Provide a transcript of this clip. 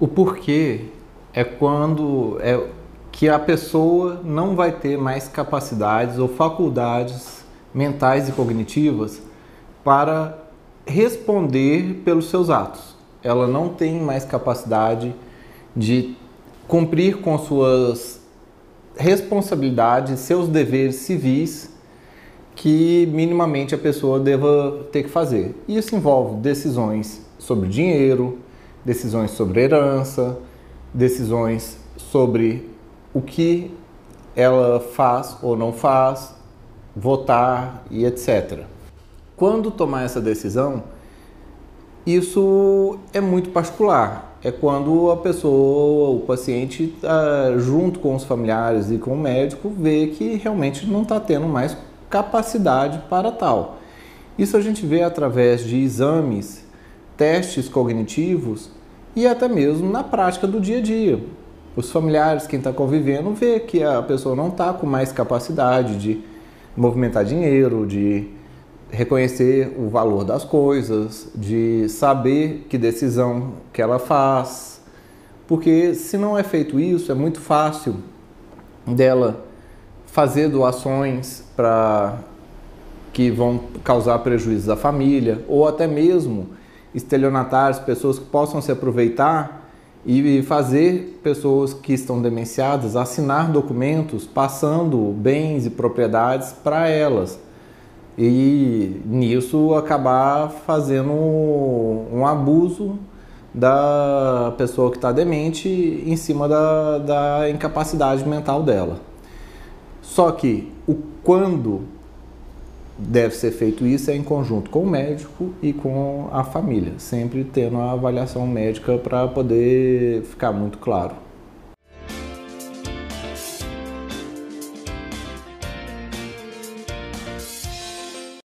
O porquê é quando é que a pessoa não vai ter mais capacidades ou faculdades mentais e cognitivas para responder pelos seus atos. Ela não tem mais capacidade de cumprir com suas responsabilidades, seus deveres civis que minimamente a pessoa deva ter que fazer. Isso envolve decisões sobre dinheiro, decisões sobre herança, decisões sobre o que ela faz ou não faz, votar e etc. Quando tomar essa decisão, isso é muito particular. É quando a pessoa, o paciente, tá junto com os familiares e com o médico, vê que realmente não está tendo mais capacidade para tal. Isso a gente vê através de exames, testes cognitivos e até mesmo na prática do dia a dia. Os familiares, quem está convivendo, vê que a pessoa não está com mais capacidade de movimentar dinheiro, de reconhecer o valor das coisas, de saber que decisão que ela faz. Porque se não é feito isso, é muito fácil dela fazer doações para que vão causar prejuízos à família, ou até mesmo estelionatários, pessoas que possam se aproveitar e fazer pessoas que estão demenciadas assinar documentos passando bens e propriedades para elas. E nisso acabar fazendo um abuso da pessoa que está demente em cima da, da incapacidade mental dela. Só que o quando deve ser feito isso é em conjunto com o médico e com a família, sempre tendo a avaliação médica para poder ficar muito claro.